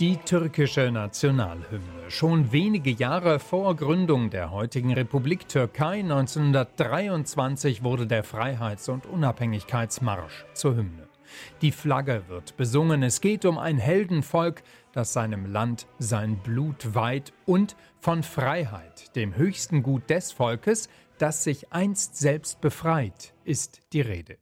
Die türkische Nationalhymne. Schon wenige Jahre vor Gründung der heutigen Republik Türkei 1923 wurde der Freiheits- und Unabhängigkeitsmarsch zur Hymne. Die Flagge wird besungen. Es geht um ein Heldenvolk, das seinem Land sein Blut weiht und von Freiheit, dem höchsten Gut des Volkes, das sich einst selbst befreit, ist die Rede.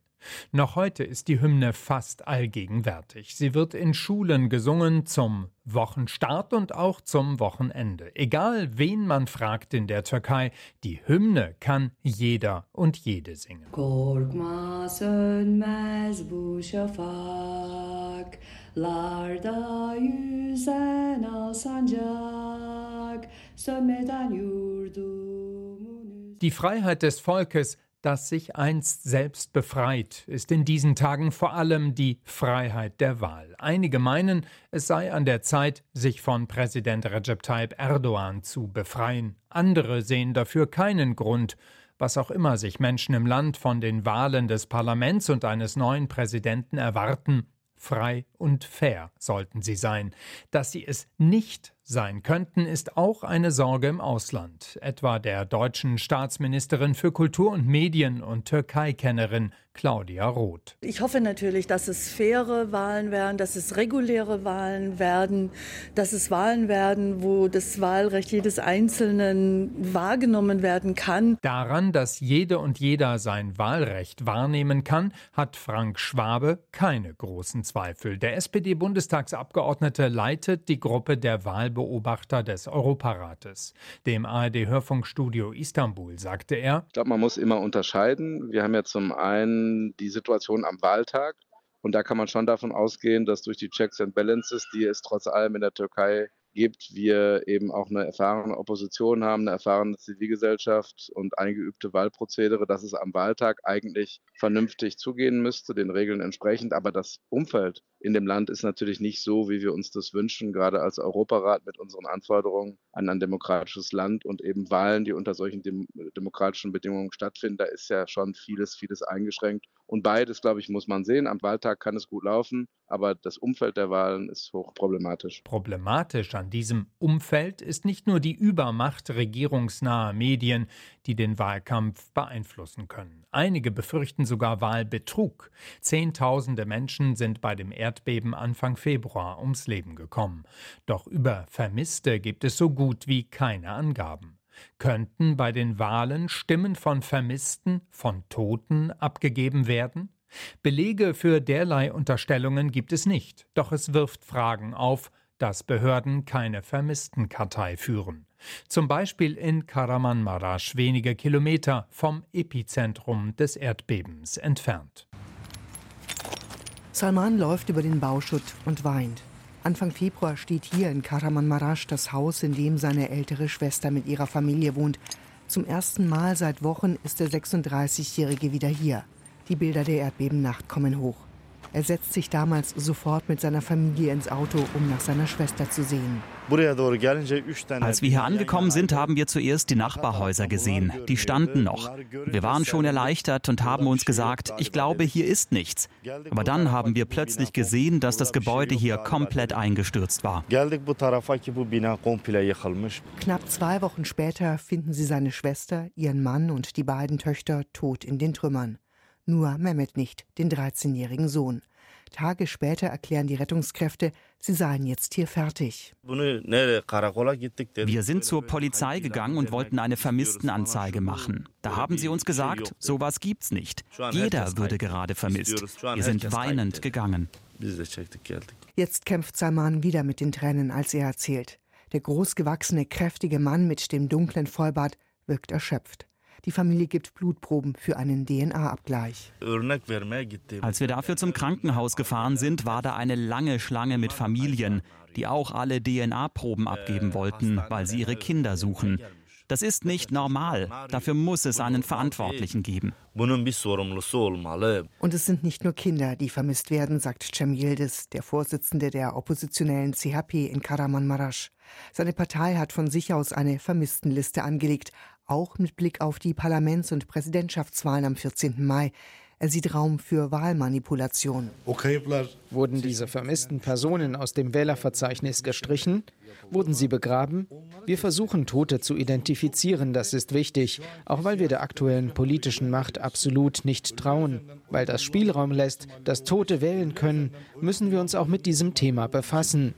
Noch heute ist die Hymne fast allgegenwärtig. Sie wird in Schulen gesungen zum Wochenstart und auch zum Wochenende. Egal wen man fragt in der Türkei, die Hymne kann jeder und jede singen. Korkma sönmez bu şafak, larda yüzen al sancak, sönmeden yurdumun Die Freiheit des Volkes das sich einst selbst befreit, ist in diesen Tagen vor allem die Freiheit der Wahl. Einige meinen, es sei an der Zeit, sich von Präsident Recep Tayyip Erdogan zu befreien. Andere sehen dafür keinen Grund, was auch immer sich Menschen im Land von den Wahlen des Parlaments und eines neuen Präsidenten erwarten, frei und fair sollten sie sein. Dass sie es nicht sein könnten, ist auch eine Sorge im Ausland, etwa der deutschen Staatsministerin für Kultur und Medien und Türkei-Kennerin Claudia Roth. Ich hoffe natürlich, dass es faire Wahlen werden, dass es reguläre Wahlen werden, dass es Wahlen werden, wo das Wahlrecht jedes Einzelnen wahrgenommen werden kann. Daran, dass jede und jeder sein Wahlrecht wahrnehmen kann, hat Frank Schwabe keine großen Zweifel. Der SPD-Bundestagsabgeordnete leitet die Gruppe der Wahlbeobachter Beobachter des Europarates. Dem ARD-Hörfunkstudio Istanbul sagte er: Ich glaube, man muss immer unterscheiden. Wir haben ja zum einen die Situation am Wahltag. Und da kann man schon davon ausgehen, dass durch die Checks and Balances, die es trotz allem in der Türkei gibt, wir eben auch eine erfahrene Opposition haben, eine erfahrene Zivilgesellschaft und eingeübte Wahlprozedere, dass es am Wahltag eigentlich vernünftig zugehen müsste, den Regeln entsprechend. Aber das Umfeld in dem Land ist natürlich nicht so, wie wir uns das wünschen, gerade als Europarat mit unseren Anforderungen an ein demokratisches Land und eben Wahlen, die unter solchen dem demokratischen Bedingungen stattfinden. Da ist ja schon vieles, vieles eingeschränkt. Und beides, glaube ich, muss man sehen. Am Wahltag kann es gut laufen, aber das Umfeld der Wahlen ist hochproblematisch. Problematisch an diesem Umfeld ist nicht nur die Übermacht regierungsnaher Medien, die den Wahlkampf beeinflussen können. Einige befürchten sogar Wahlbetrug. Zehntausende Menschen sind bei dem Erdbeben Anfang Februar ums Leben gekommen. Doch über Vermisste gibt es so gut wie keine Angaben. Könnten bei den Wahlen Stimmen von Vermissten, von Toten abgegeben werden? Belege für derlei Unterstellungen gibt es nicht, doch es wirft Fragen auf, dass Behörden keine Vermisstenkartei führen. Zum Beispiel in Karamanmaraş, wenige Kilometer vom Epizentrum des Erdbebens entfernt. Salman läuft über den Bauschutt und weint. Anfang Februar steht hier in Karamanmaraş das Haus, in dem seine ältere Schwester mit ihrer Familie wohnt. Zum ersten Mal seit Wochen ist der 36-Jährige wieder hier. Die Bilder der Erdbebennacht kommen hoch. Er setzt sich damals sofort mit seiner Familie ins Auto, um nach seiner Schwester zu sehen. Als wir hier angekommen sind, haben wir zuerst die Nachbarhäuser gesehen. Die standen noch. Wir waren schon erleichtert und haben uns gesagt, ich glaube, hier ist nichts. Aber dann haben wir plötzlich gesehen, dass das Gebäude hier komplett eingestürzt war. Knapp zwei Wochen später finden sie seine Schwester, ihren Mann und die beiden Töchter tot in den Trümmern nur Mehmet nicht, den 13-jährigen Sohn. Tage später erklären die Rettungskräfte, sie seien jetzt hier fertig. Wir sind zur Polizei gegangen und wollten eine Vermisstenanzeige machen. Da haben sie uns gesagt, sowas gibt's nicht. Jeder würde gerade vermisst. Wir sind weinend gegangen. Jetzt kämpft Salman wieder mit den Tränen, als er erzählt. Der großgewachsene, kräftige Mann mit dem dunklen Vollbart wirkt erschöpft. Die Familie gibt Blutproben für einen DNA-Abgleich. Als wir dafür zum Krankenhaus gefahren sind, war da eine lange Schlange mit Familien, die auch alle DNA-Proben abgeben wollten, weil sie ihre Kinder suchen. Das ist nicht normal. Dafür muss es einen Verantwortlichen geben. Und es sind nicht nur Kinder, die vermisst werden, sagt Cem Yildiz, der Vorsitzende der oppositionellen CHP in Karamanmaraş. Seine Partei hat von sich aus eine Vermisstenliste angelegt, auch mit Blick auf die Parlaments- und Präsidentschaftswahlen am 14. Mai. Er sieht Raum für Wahlmanipulation. Wurden diese vermissten Personen aus dem Wählerverzeichnis gestrichen? Wurden sie begraben? Wir versuchen, Tote zu identifizieren, das ist wichtig, auch weil wir der aktuellen politischen Macht absolut nicht trauen. Weil das Spielraum lässt, dass Tote wählen können, müssen wir uns auch mit diesem Thema befassen.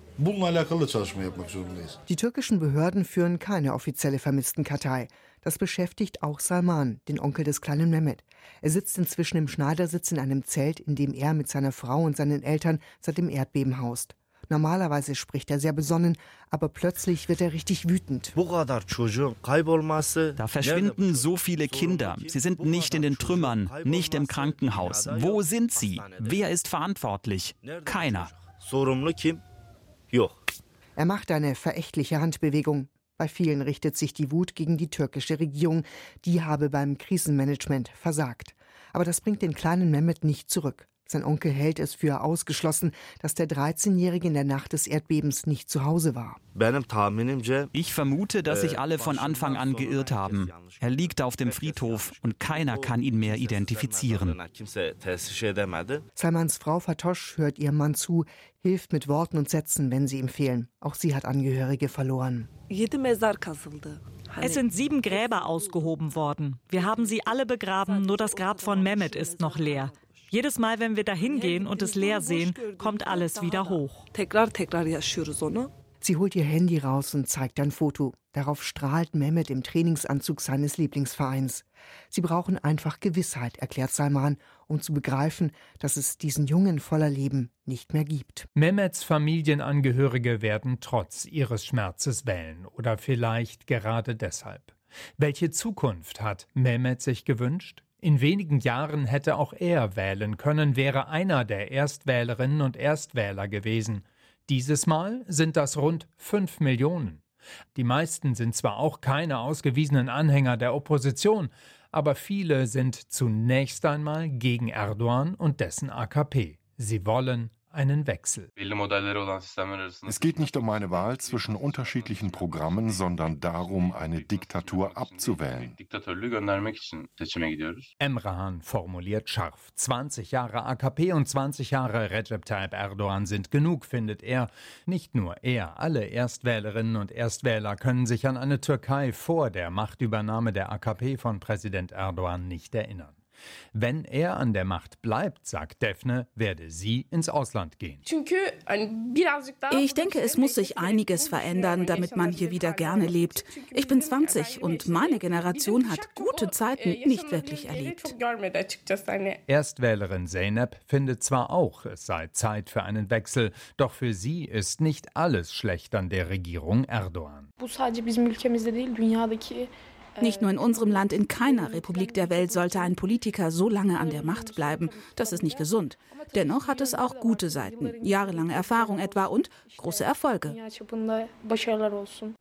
Die türkischen Behörden führen keine offizielle Vermisstenkartei. Das beschäftigt auch Salman, den Onkel des kleinen Mehmet. Er sitzt inzwischen im Schneidersitz in einem Zelt, in dem er mit seiner Frau und seinen Eltern seit dem Erdbeben haust. Normalerweise spricht er sehr besonnen, aber plötzlich wird er richtig wütend. Da verschwinden so viele Kinder. Sie sind nicht in den Trümmern, nicht im Krankenhaus. Wo sind sie? Wer ist verantwortlich? Keiner. Er macht eine verächtliche Handbewegung. Bei vielen richtet sich die Wut gegen die türkische Regierung. Die habe beim Krisenmanagement versagt. Aber das bringt den kleinen Mehmet nicht zurück. Sein Onkel hält es für ausgeschlossen, dass der 13-Jährige in der Nacht des Erdbebens nicht zu Hause war. Ich vermute, dass sich alle von Anfang an geirrt haben. Er liegt auf dem Friedhof und keiner kann ihn mehr identifizieren. Salmans Frau Fatosch hört ihrem Mann zu, hilft mit Worten und Sätzen, wenn sie ihm fehlen. Auch sie hat Angehörige verloren. Es sind sieben Gräber ausgehoben worden. Wir haben sie alle begraben, nur das Grab von Mehmet ist noch leer. Jedes Mal, wenn wir da hingehen und es leer sehen, kommt alles wieder hoch. Sie holt ihr Handy raus und zeigt ein Foto. Darauf strahlt Mehmet im Trainingsanzug seines Lieblingsvereins. Sie brauchen einfach Gewissheit, erklärt Salman, um zu begreifen, dass es diesen Jungen voller Leben nicht mehr gibt. Mehmets Familienangehörige werden trotz ihres Schmerzes wählen oder vielleicht gerade deshalb. Welche Zukunft hat Mehmet sich gewünscht? In wenigen Jahren hätte auch er wählen können, wäre einer der Erstwählerinnen und Erstwähler gewesen. Dieses Mal sind das rund fünf Millionen. Die meisten sind zwar auch keine ausgewiesenen Anhänger der Opposition, aber viele sind zunächst einmal gegen Erdogan und dessen AKP. Sie wollen einen Wechsel. Es geht nicht um eine Wahl zwischen unterschiedlichen Programmen, sondern darum, eine Diktatur abzuwählen. Emrahan formuliert scharf. 20 Jahre AKP und 20 Jahre Recep Tayyip Erdogan sind genug, findet er. Nicht nur er, alle Erstwählerinnen und Erstwähler können sich an eine Türkei vor der Machtübernahme der AKP von Präsident Erdogan nicht erinnern. Wenn er an der Macht bleibt, sagt Daphne, werde sie ins Ausland gehen. Ich denke, es muss sich einiges verändern, damit man hier wieder gerne lebt. Ich bin 20 und meine Generation hat gute Zeiten nicht wirklich erlebt. Erstwählerin Zeynep findet zwar auch, es sei Zeit für einen Wechsel, doch für sie ist nicht alles schlecht an der Regierung Erdogan. Nicht nur in unserem Land, in keiner Republik der Welt sollte ein Politiker so lange an der Macht bleiben. Das ist nicht gesund. Dennoch hat es auch gute Seiten, jahrelange Erfahrung etwa und große Erfolge.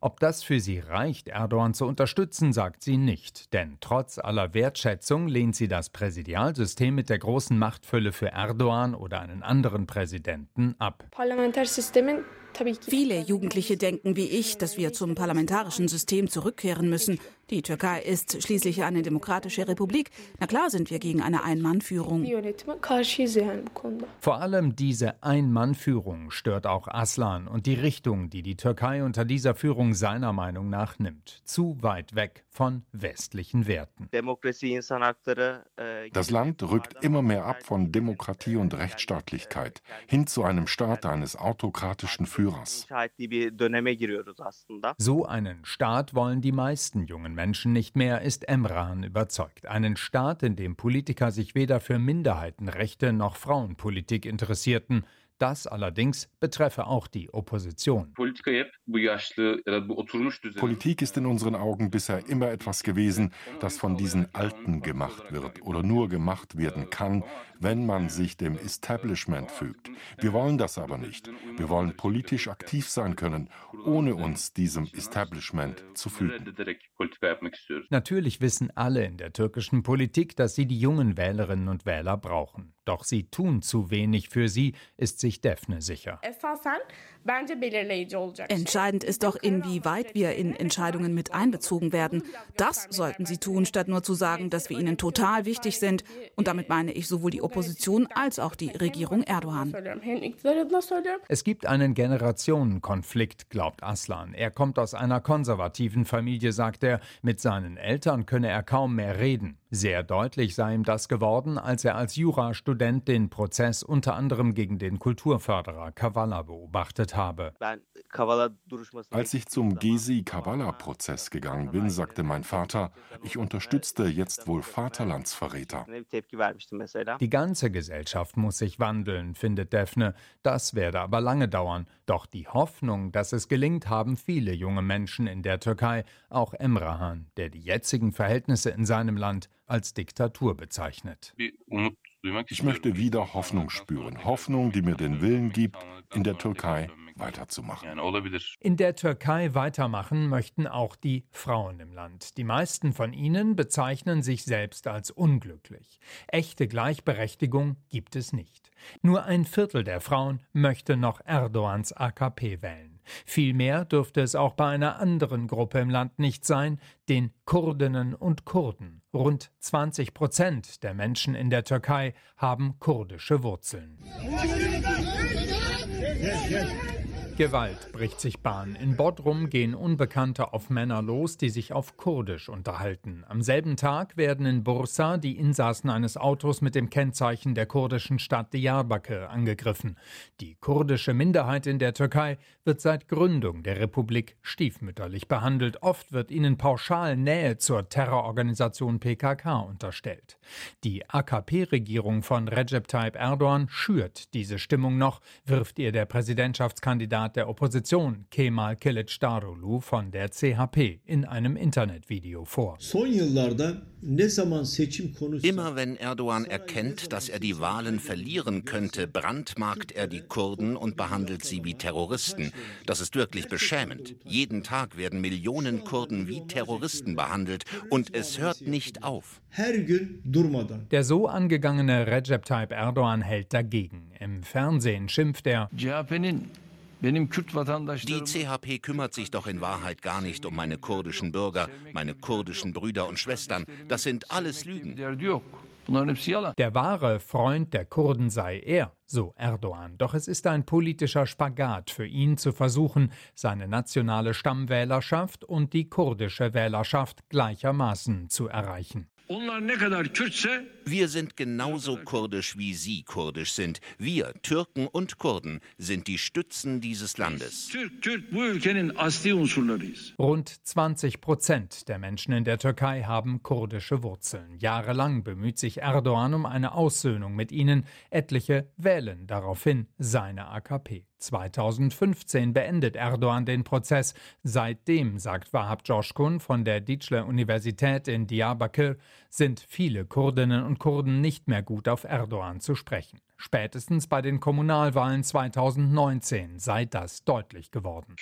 Ob das für sie reicht, Erdogan zu unterstützen, sagt sie nicht. Denn trotz aller Wertschätzung lehnt sie das Präsidialsystem mit der großen Machtfülle für Erdogan oder einen anderen Präsidenten ab. Viele Jugendliche denken wie ich, dass wir zum parlamentarischen System zurückkehren müssen. Die Türkei ist schließlich eine demokratische Republik. Na klar sind wir gegen eine Ein-Mann-Führung. Vor allem diese Ein-Mann-Führung stört auch Aslan und die Richtung, die die Türkei unter dieser Führung seiner Meinung nach nimmt. Zu weit weg von westlichen Werten. Das Land rückt immer mehr ab von Demokratie und Rechtsstaatlichkeit hin zu einem Staat eines autokratischen Führers. So einen Staat wollen die meisten jungen Menschen nicht mehr, ist Emran überzeugt. Einen Staat, in dem Politiker sich weder für Minderheitenrechte noch Frauenpolitik interessierten. Das allerdings betreffe auch die Opposition. Politik ist in unseren Augen bisher immer etwas gewesen, das von diesen Alten gemacht wird oder nur gemacht werden kann, wenn man sich dem Establishment fügt. Wir wollen das aber nicht. Wir wollen politisch aktiv sein können, ohne uns diesem Establishment zu fügen. Natürlich wissen alle in der türkischen Politik, dass sie die jungen Wählerinnen und Wähler brauchen. Doch sie tun zu wenig für sie, ist sich Defne sicher. Entscheidend ist doch, inwieweit wir in Entscheidungen mit einbezogen werden. Das sollten sie tun, statt nur zu sagen, dass wir ihnen total wichtig sind. Und damit meine ich sowohl die Opposition als auch die Regierung Erdogan. Es gibt einen Generationenkonflikt, glaubt Aslan. Er kommt aus einer konservativen Familie, sagt er. Mit seinen Eltern könne er kaum mehr reden. Sehr deutlich sei ihm das geworden, als er als Jurastudent den Prozess unter anderem gegen den Kulturförderer Kavala beobachtet habe. Als ich zum Gezi-Kavala-Prozess gegangen bin, sagte mein Vater, ich unterstützte jetzt wohl Vaterlandsverräter. Die ganze Gesellschaft muss sich wandeln, findet Daphne. Das werde aber lange dauern. Doch die Hoffnung, dass es gelingt, haben viele junge Menschen in der Türkei, auch Emrahan, der die jetzigen Verhältnisse in seinem Land als Diktatur bezeichnet. Ich möchte wieder Hoffnung spüren. Hoffnung, die mir den Willen gibt, in der Türkei weiterzumachen. In der Türkei weitermachen möchten auch die Frauen im Land. Die meisten von ihnen bezeichnen sich selbst als unglücklich. Echte Gleichberechtigung gibt es nicht. Nur ein Viertel der Frauen möchte noch Erdogans AKP wählen. Viel mehr dürfte es auch bei einer anderen Gruppe im Land nicht sein, den Kurdinnen und Kurden. Rund 20 Prozent der Menschen in der Türkei haben kurdische Wurzeln. Gewalt bricht sich Bahn. In Bodrum gehen Unbekannte auf Männer los, die sich auf Kurdisch unterhalten. Am selben Tag werden in Bursa die Insassen eines Autos mit dem Kennzeichen der kurdischen Stadt Diyarbakir angegriffen. Die kurdische Minderheit in der Türkei wird seit Gründung der Republik stiefmütterlich behandelt. Oft wird ihnen pauschal Nähe zur Terrororganisation PKK unterstellt. Die AKP-Regierung von Recep Tayyip Erdogan schürt diese Stimmung noch, wirft ihr der Präsidentschaftskandidat Kandidat der Opposition Kemal Kılıçdaroğlu von der CHP in einem Internetvideo vor. Immer wenn Erdogan erkennt, dass er die Wahlen verlieren könnte, brandmarkt er die Kurden und behandelt sie wie Terroristen. Das ist wirklich beschämend. Jeden Tag werden Millionen Kurden wie Terroristen behandelt und es hört nicht auf. Der so angegangene Recep Tayyip Erdogan hält dagegen. Im Fernsehen schimpft er. Die CHP kümmert sich doch in Wahrheit gar nicht um meine kurdischen Bürger, meine kurdischen Brüder und Schwestern. Das sind alles Lügen. Der wahre Freund der Kurden sei er, so Erdogan. Doch es ist ein politischer Spagat für ihn zu versuchen, seine nationale Stammwählerschaft und die kurdische Wählerschaft gleichermaßen zu erreichen. Wir sind genauso kurdisch, wie Sie kurdisch sind. Wir, Türken und Kurden, sind die Stützen dieses Landes. Rund 20 Prozent der Menschen in der Türkei haben kurdische Wurzeln. Jahrelang bemüht sich Erdogan um eine Aussöhnung mit ihnen. Etliche wählen daraufhin seine AKP. 2015 beendet Erdogan den Prozess. Seitdem, sagt Wahab Joshkun von der Dicle Universität in Diyarbakir, sind viele Kurdinnen und Kurden nicht mehr gut auf Erdogan zu sprechen. Spätestens bei den Kommunalwahlen 2019 sei das deutlich geworden.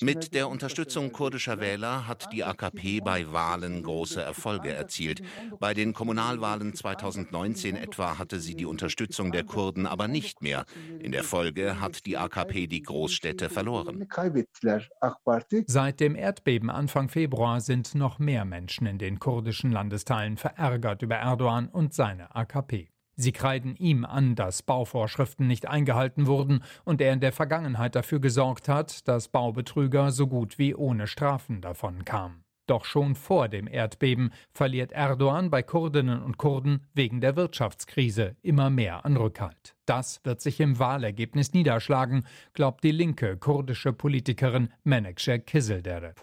Mit der Unterstützung kurdischer Wähler hat die AKP bei Wahlen große Erfolge erzielt. Bei den Kommunalwahlen 2019 etwa hatte sie die Unterstützung der Kurden aber nicht mehr. In der Folge hat die AKP die Großstädte verloren. Seit dem Erdbeben Anfang Februar sind noch mehr Menschen in den kurdischen Landesteilen verärgert über Erdogan und seine eine AKP. Sie kreiden ihm an, dass Bauvorschriften nicht eingehalten wurden und er in der Vergangenheit dafür gesorgt hat, dass Baubetrüger so gut wie ohne Strafen davon kamen. Doch schon vor dem Erdbeben verliert Erdogan bei Kurdinnen und Kurden wegen der Wirtschaftskrise immer mehr an Rückhalt. Das wird sich im Wahlergebnis niederschlagen, glaubt die linke kurdische Politikerin Menekşe Kizildere.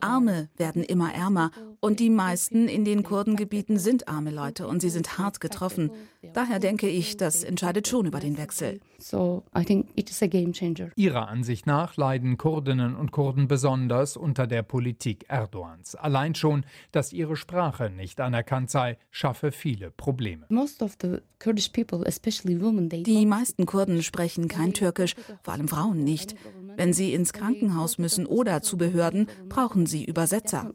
Arme werden immer ärmer und die meisten in den Kurdengebieten sind arme Leute und sie sind hart getroffen. Daher denke ich, das entscheidet schon über den Wechsel. Ihrer Ansicht nach leiden Kurdinnen und Kurden besonders unter der Politik Erdogans. Allein schon, dass ihre Sprache nicht anerkannt sei, schaffe viele Probleme. Die meisten Kurden sprechen kein Türkisch, vor allem Frauen nicht. Wenn sie ins Krankenhaus müssen oder zu Behörden, brauchen sie Übersetzer.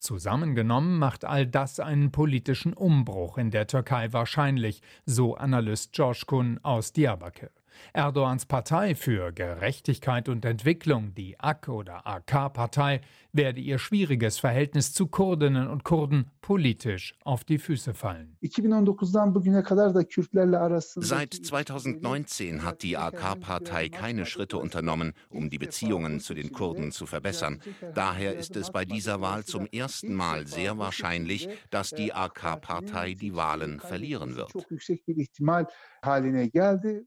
Zusammengenommen macht all das einen politischen Umbruch in der Türkei wahrscheinlich, so Analyst George Kun aus Diyarbakir. Erdogans Partei für Gerechtigkeit und Entwicklung, die AK oder AK-Partei, werde ihr schwieriges Verhältnis zu Kurdinnen und Kurden politisch auf die Füße fallen. Seit 2019 hat die AK-Partei keine Schritte unternommen, um die Beziehungen zu den Kurden zu verbessern. Daher ist es bei dieser Wahl zum ersten Mal sehr wahrscheinlich, dass die AK-Partei die Wahlen verlieren wird.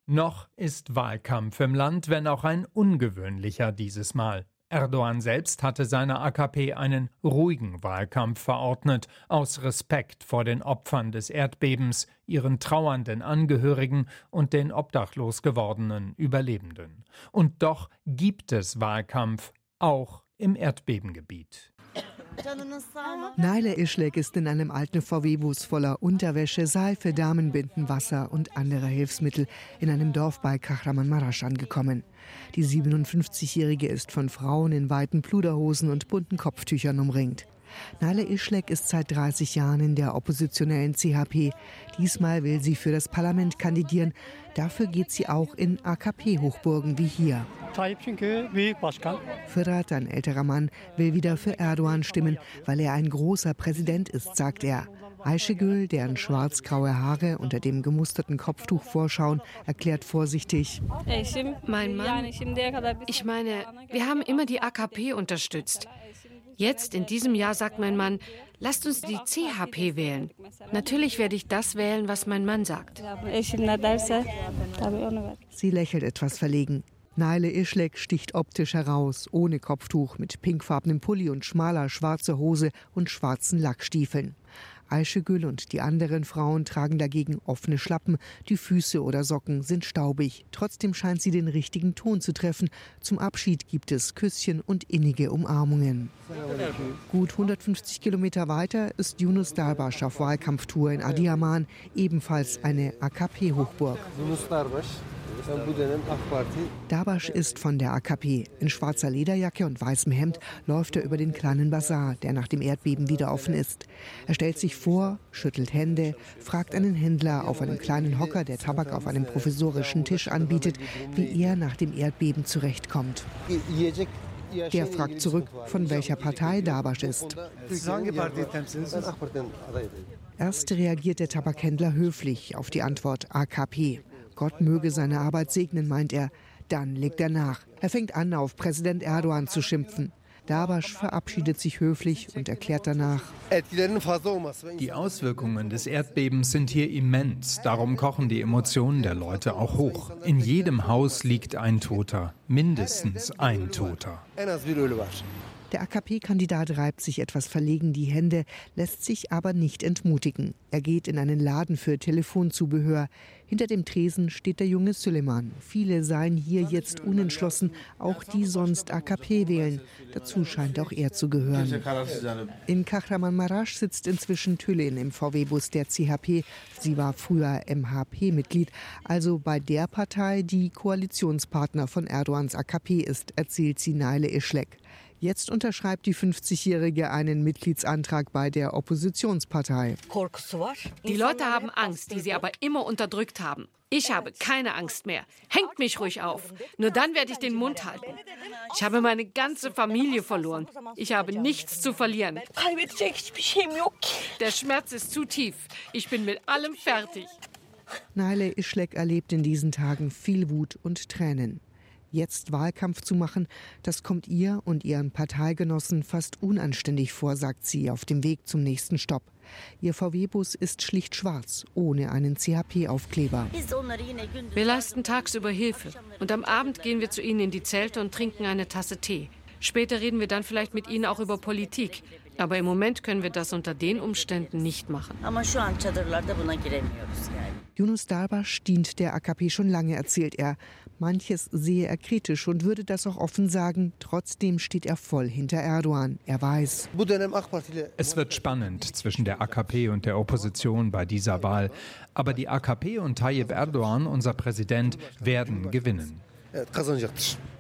Noch ist Wahlkampf im Land, wenn auch ein ungewöhnlicher dieses Mal. Erdogan selbst hatte seiner AKP einen ruhigen Wahlkampf verordnet, aus Respekt vor den Opfern des Erdbebens, ihren trauernden Angehörigen und den obdachlos gewordenen Überlebenden. Und doch gibt es Wahlkampf, auch im Erdbebengebiet. Naila Ischlek ist in einem alten VW-Bus voller Unterwäsche, Seife, Damenbinden, Wasser und andere Hilfsmittel in einem Dorf bei Kahramanmaraş angekommen. Die 57-Jährige ist von Frauen in weiten Pluderhosen und bunten Kopftüchern umringt. Nale Ischlek ist seit 30 Jahren in der oppositionellen CHP. Diesmal will sie für das Parlament kandidieren. Dafür geht sie auch in AKP-Hochburgen wie hier. Firat, ein älterer Mann, will wieder für Erdogan stimmen, weil er ein großer Präsident ist, sagt er. Ayşegül, deren schwarz-graue Haare unter dem gemusterten Kopftuch vorschauen, erklärt vorsichtig. Mein Mann, ich meine, wir haben immer die AKP unterstützt. Jetzt, in diesem Jahr, sagt mein Mann, lasst uns die CHP wählen. Natürlich werde ich das wählen, was mein Mann sagt. Sie lächelt etwas verlegen. Naile Ischlek sticht optisch heraus, ohne Kopftuch, mit pinkfarbenem Pulli und schmaler schwarzer Hose und schwarzen Lackstiefeln. Ayşegül und die anderen Frauen tragen dagegen offene Schlappen, die Füße oder Socken sind staubig. Trotzdem scheint sie den richtigen Ton zu treffen. Zum Abschied gibt es Küsschen und innige Umarmungen. Gut 150 Kilometer weiter ist Yunus Darbash auf Wahlkampftour in Adiyaman, ebenfalls eine AKP-Hochburg. Dabasch ist von der AKP. In schwarzer Lederjacke und weißem Hemd läuft er über den kleinen Bazar, der nach dem Erdbeben wieder offen ist. Er stellt sich vor, schüttelt Hände, fragt einen Händler auf einem kleinen Hocker, der Tabak auf einem provisorischen Tisch anbietet, wie er nach dem Erdbeben zurechtkommt. Der fragt zurück, von welcher Partei Dabasch ist. Erst reagiert der Tabakhändler höflich auf die Antwort AKP. Gott möge seine Arbeit segnen, meint er. Dann legt er nach. Er fängt an, auf Präsident Erdogan zu schimpfen. Dabasch verabschiedet sich höflich und erklärt danach. Die Auswirkungen des Erdbebens sind hier immens. Darum kochen die Emotionen der Leute auch hoch. In jedem Haus liegt ein Toter, mindestens ein Toter. Der AKP-Kandidat reibt sich etwas verlegen die Hände, lässt sich aber nicht entmutigen. Er geht in einen Laden für Telefonzubehör. Hinter dem Tresen steht der junge Süleyman. Viele seien hier jetzt unentschlossen, auch die sonst AKP wählen. Dazu scheint auch er zu gehören. In Kahramanmaraş sitzt inzwischen Tülin im VW-Bus der CHP. Sie war früher MHP-Mitglied, also bei der Partei, die Koalitionspartner von Erdogans AKP ist, erzählt sie Naile Ischlek. Jetzt unterschreibt die 50-Jährige einen Mitgliedsantrag bei der Oppositionspartei. Die Leute haben Angst, die sie aber immer unterdrückt haben. Ich habe keine Angst mehr. Hängt mich ruhig auf. Nur dann werde ich den Mund halten. Ich habe meine ganze Familie verloren. Ich habe nichts zu verlieren. Der Schmerz ist zu tief. Ich bin mit allem fertig. Naile Ischlek erlebt in diesen Tagen viel Wut und Tränen. Jetzt Wahlkampf zu machen, das kommt ihr und ihren Parteigenossen fast unanständig vor, sagt sie auf dem Weg zum nächsten Stopp. Ihr VW-Bus ist schlicht schwarz, ohne einen CHP-Aufkleber. Wir leisten tagsüber Hilfe und am Abend gehen wir zu ihnen in die Zelte und trinken eine Tasse Tee. Später reden wir dann vielleicht mit ihnen auch über Politik. Aber im Moment können wir das unter den Umständen nicht machen. Yunus Darbash dient der AKP schon lange, erzählt er. Manches sehe er kritisch und würde das auch offen sagen. Trotzdem steht er voll hinter Erdogan. Er weiß. Es wird spannend zwischen der AKP und der Opposition bei dieser Wahl. Aber die AKP und Tayyip Erdogan, unser Präsident, werden gewinnen.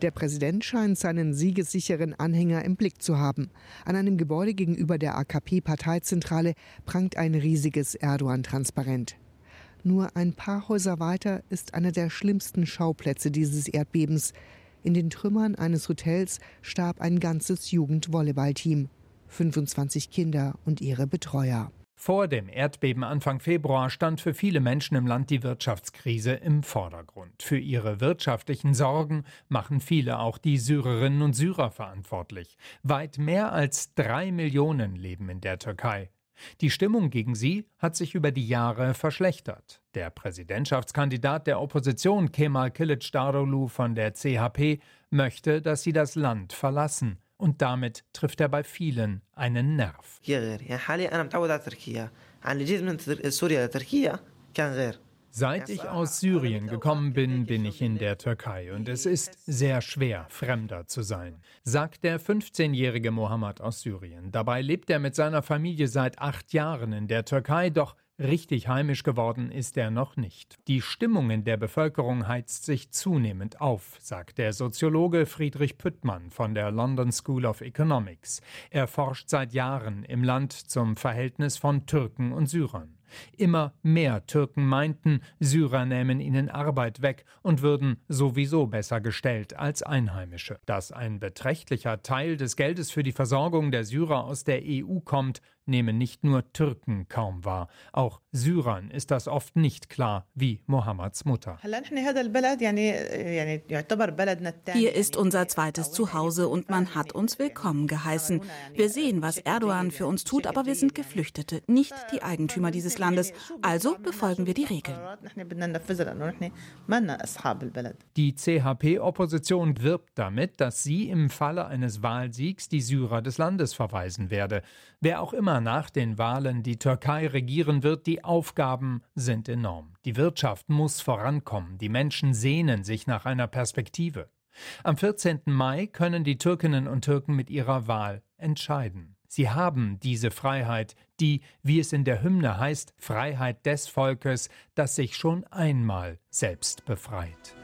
Der Präsident scheint seinen siegessicheren Anhänger im Blick zu haben. An einem Gebäude gegenüber der AKP-Parteizentrale prangt ein riesiges Erdogan-Transparent. Nur ein paar Häuser weiter ist einer der schlimmsten Schauplätze dieses Erdbebens. In den Trümmern eines Hotels starb ein ganzes Jugendvolleyballteam. 25 Kinder und ihre Betreuer. Vor dem Erdbeben Anfang Februar stand für viele Menschen im Land die Wirtschaftskrise im Vordergrund. Für ihre wirtschaftlichen Sorgen machen viele auch die Syrerinnen und Syrer verantwortlich. Weit mehr als drei Millionen leben in der Türkei. Die Stimmung gegen sie hat sich über die Jahre verschlechtert. Der Präsidentschaftskandidat der Opposition Kemal Kılıçdaroğlu von der CHP möchte, dass sie das Land verlassen. Und damit trifft er bei vielen einen Nerv. Seit ich aus Syrien gekommen bin, bin ich in der Türkei und es ist sehr schwer, Fremder zu sein, sagt der 15-jährige Mohammed aus Syrien. Dabei lebt er mit seiner Familie seit acht Jahren in der Türkei, doch richtig heimisch geworden ist er noch nicht. Die Stimmung in der Bevölkerung heizt sich zunehmend auf, sagt der Soziologe Friedrich Püttmann von der London School of Economics. Er forscht seit Jahren im Land zum Verhältnis von Türken und Syrern. Immer mehr Türken meinten, Syrer nähmen ihnen Arbeit weg und würden sowieso besser gestellt als Einheimische. Dass ein beträchtlicher Teil des Geldes für die Versorgung der Syrer aus der EU kommt, nehmen nicht nur Türken kaum wahr. Auch Syrern ist das oft nicht klar, wie Mohammeds Mutter. Hier ist unser zweites Zuhause und man hat uns willkommen geheißen. Wir sehen, was Erdogan für uns tut, aber wir sind Geflüchtete, nicht die Eigentümer dieses Landes. Also befolgen wir die Regeln. Die CHP-Opposition wirbt damit, dass sie im Falle eines Wahlsiegs die Syrer des Landes verweisen werde. Wer auch immer nach den Wahlen die Türkei regieren wird, die Aufgaben sind enorm. Die Wirtschaft muss vorankommen, die Menschen sehnen sich nach einer Perspektive. Am 14. Mai können die Türkinnen und Türken mit ihrer Wahl entscheiden. Sie haben diese Freiheit, die, wie es in der Hymne heißt, Freiheit des Volkes, das sich schon einmal selbst befreit.